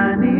I need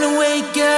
Run away, girl,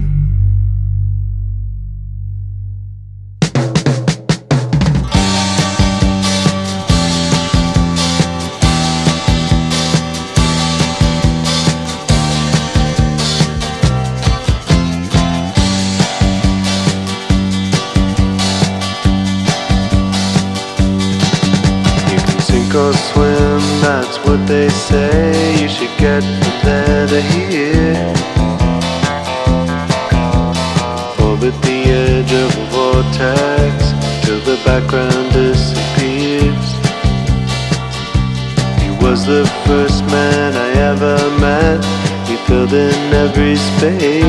stay.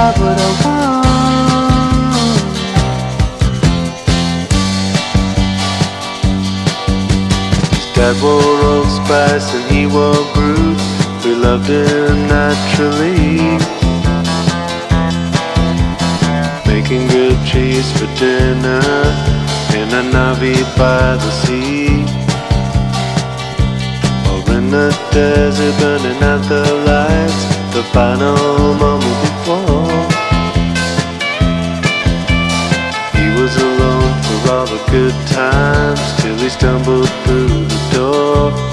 I would have won old spice and he wore brew We loved him naturally Making grilled cheese for dinner In a Navi by the sea. Or in the desert burning out the lights The final moment all the good times till he stumbled through the door.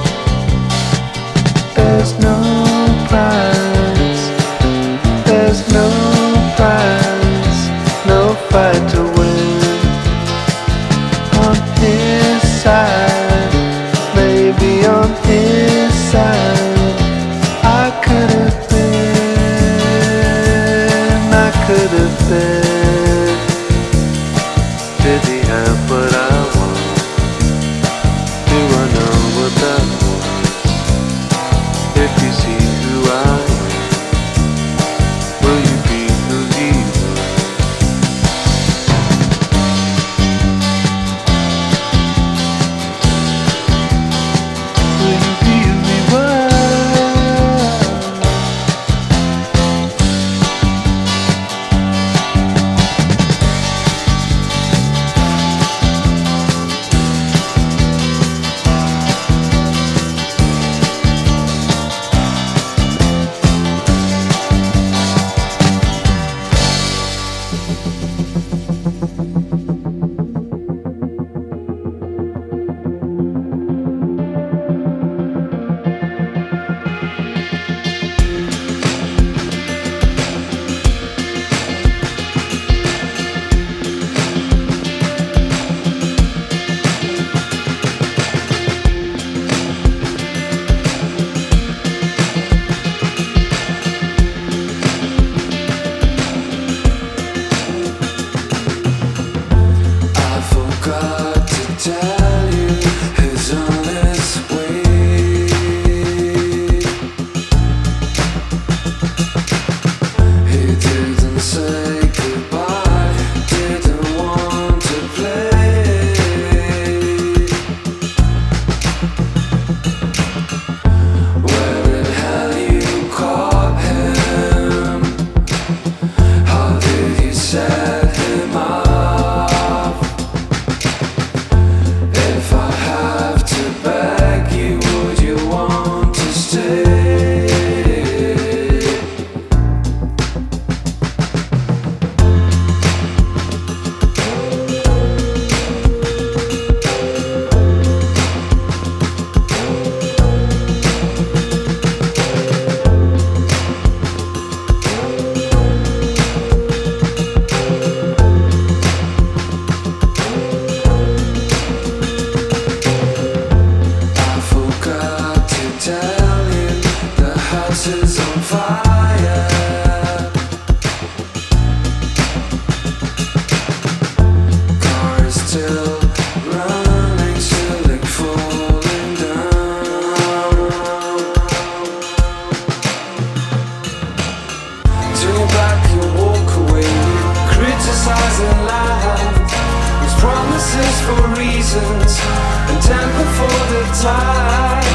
The tide.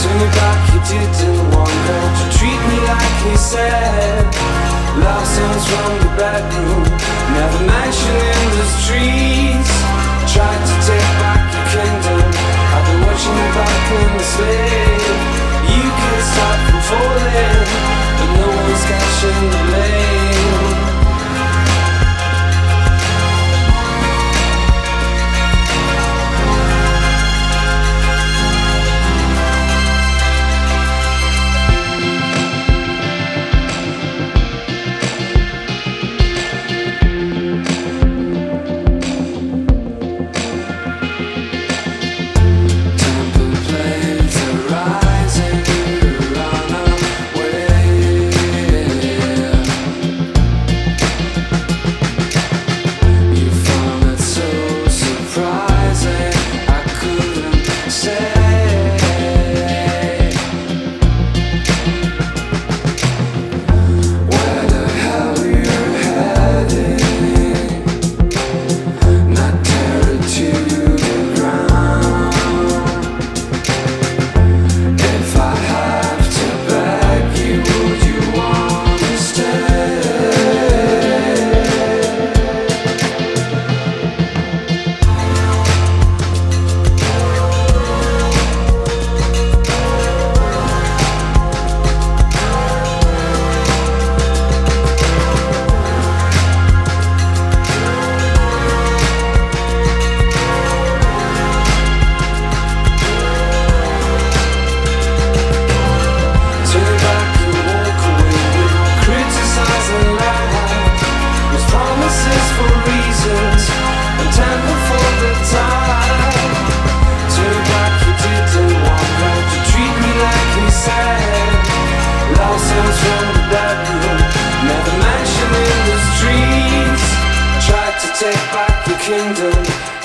Turn your back, you didn't want her to treat me like he said. Love songs from the bedroom, never mentioning the streets. Tried to take back your kingdom. I've been watching you back in the sleigh. You can't stop from falling, but no one's catching the blame.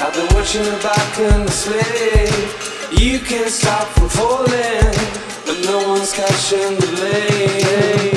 I've been watching the back and the slave. You can't stop from falling, but no one's catching the blame.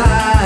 Yeah.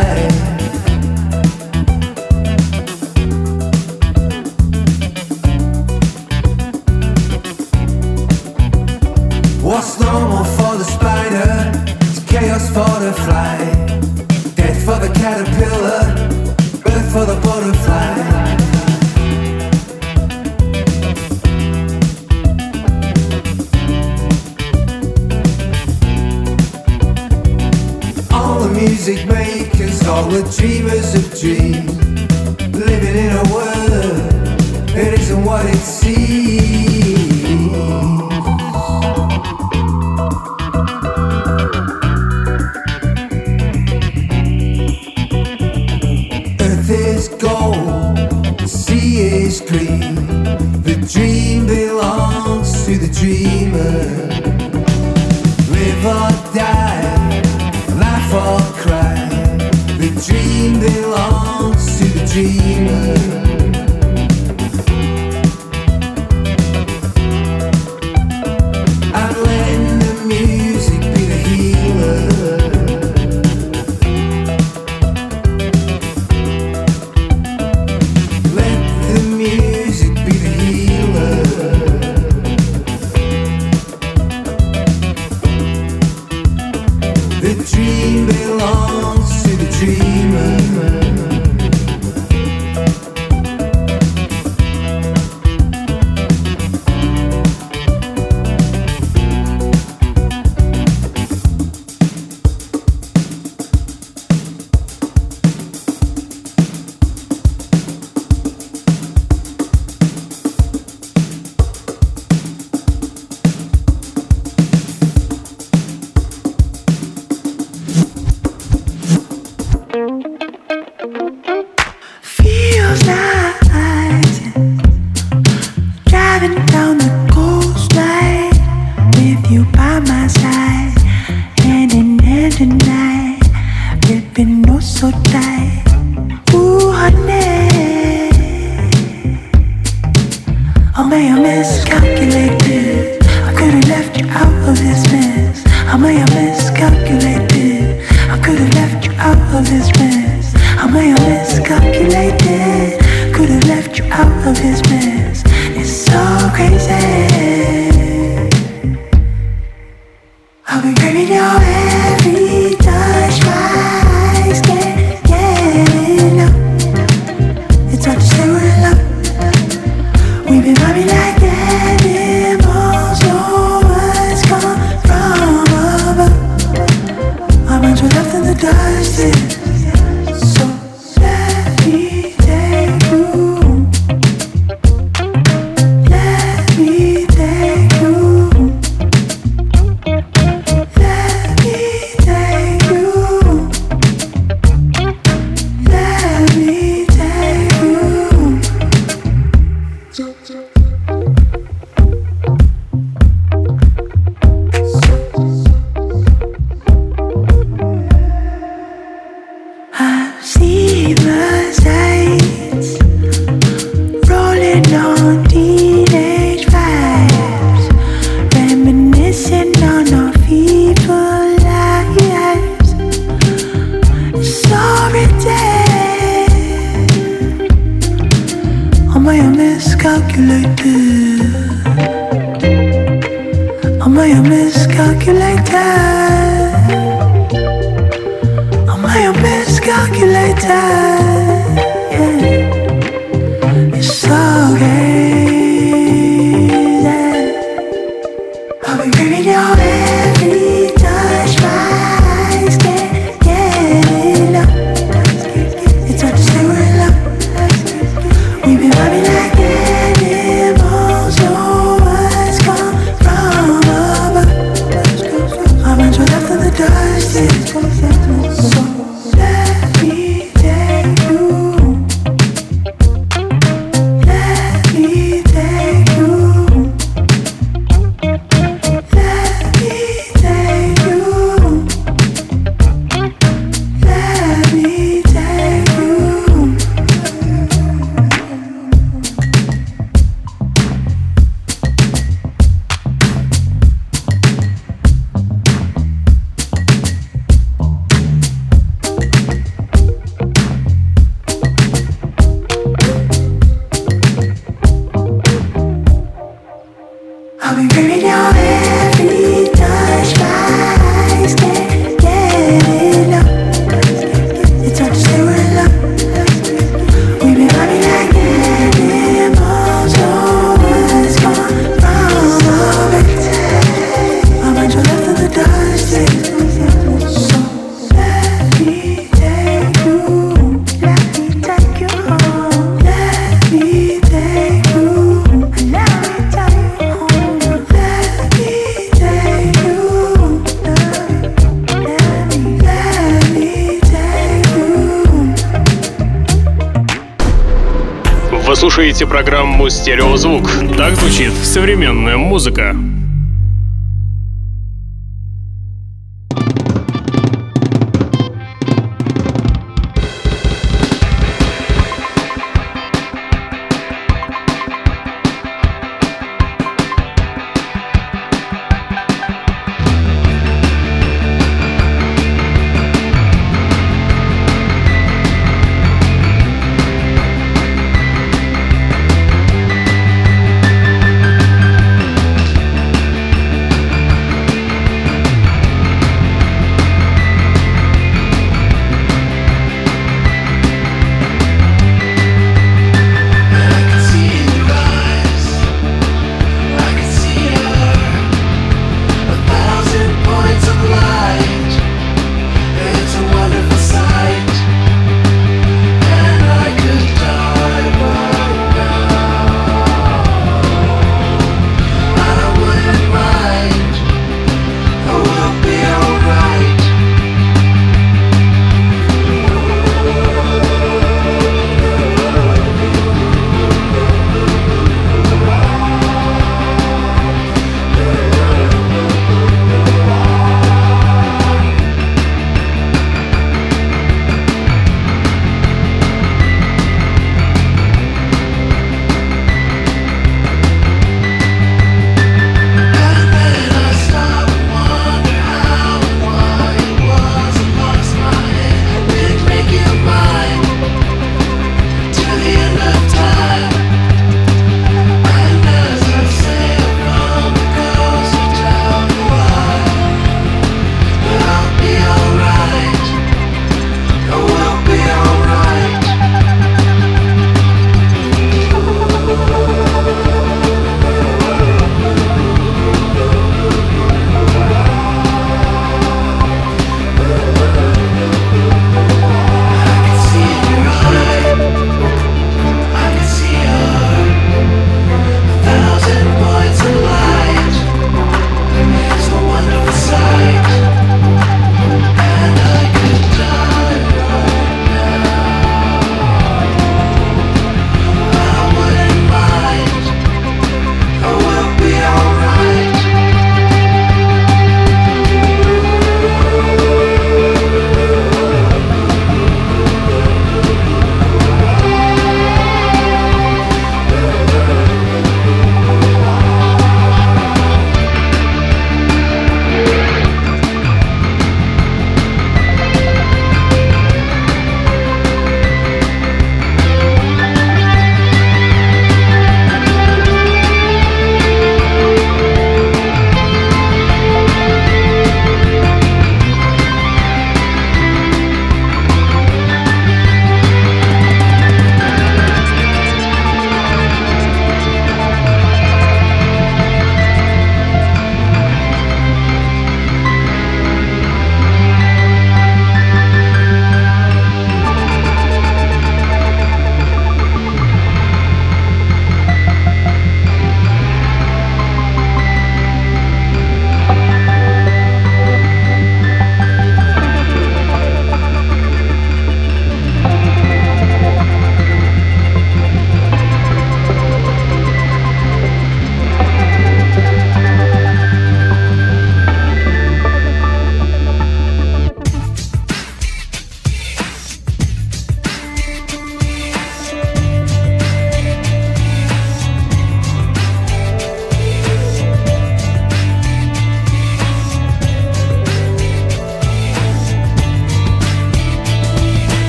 It's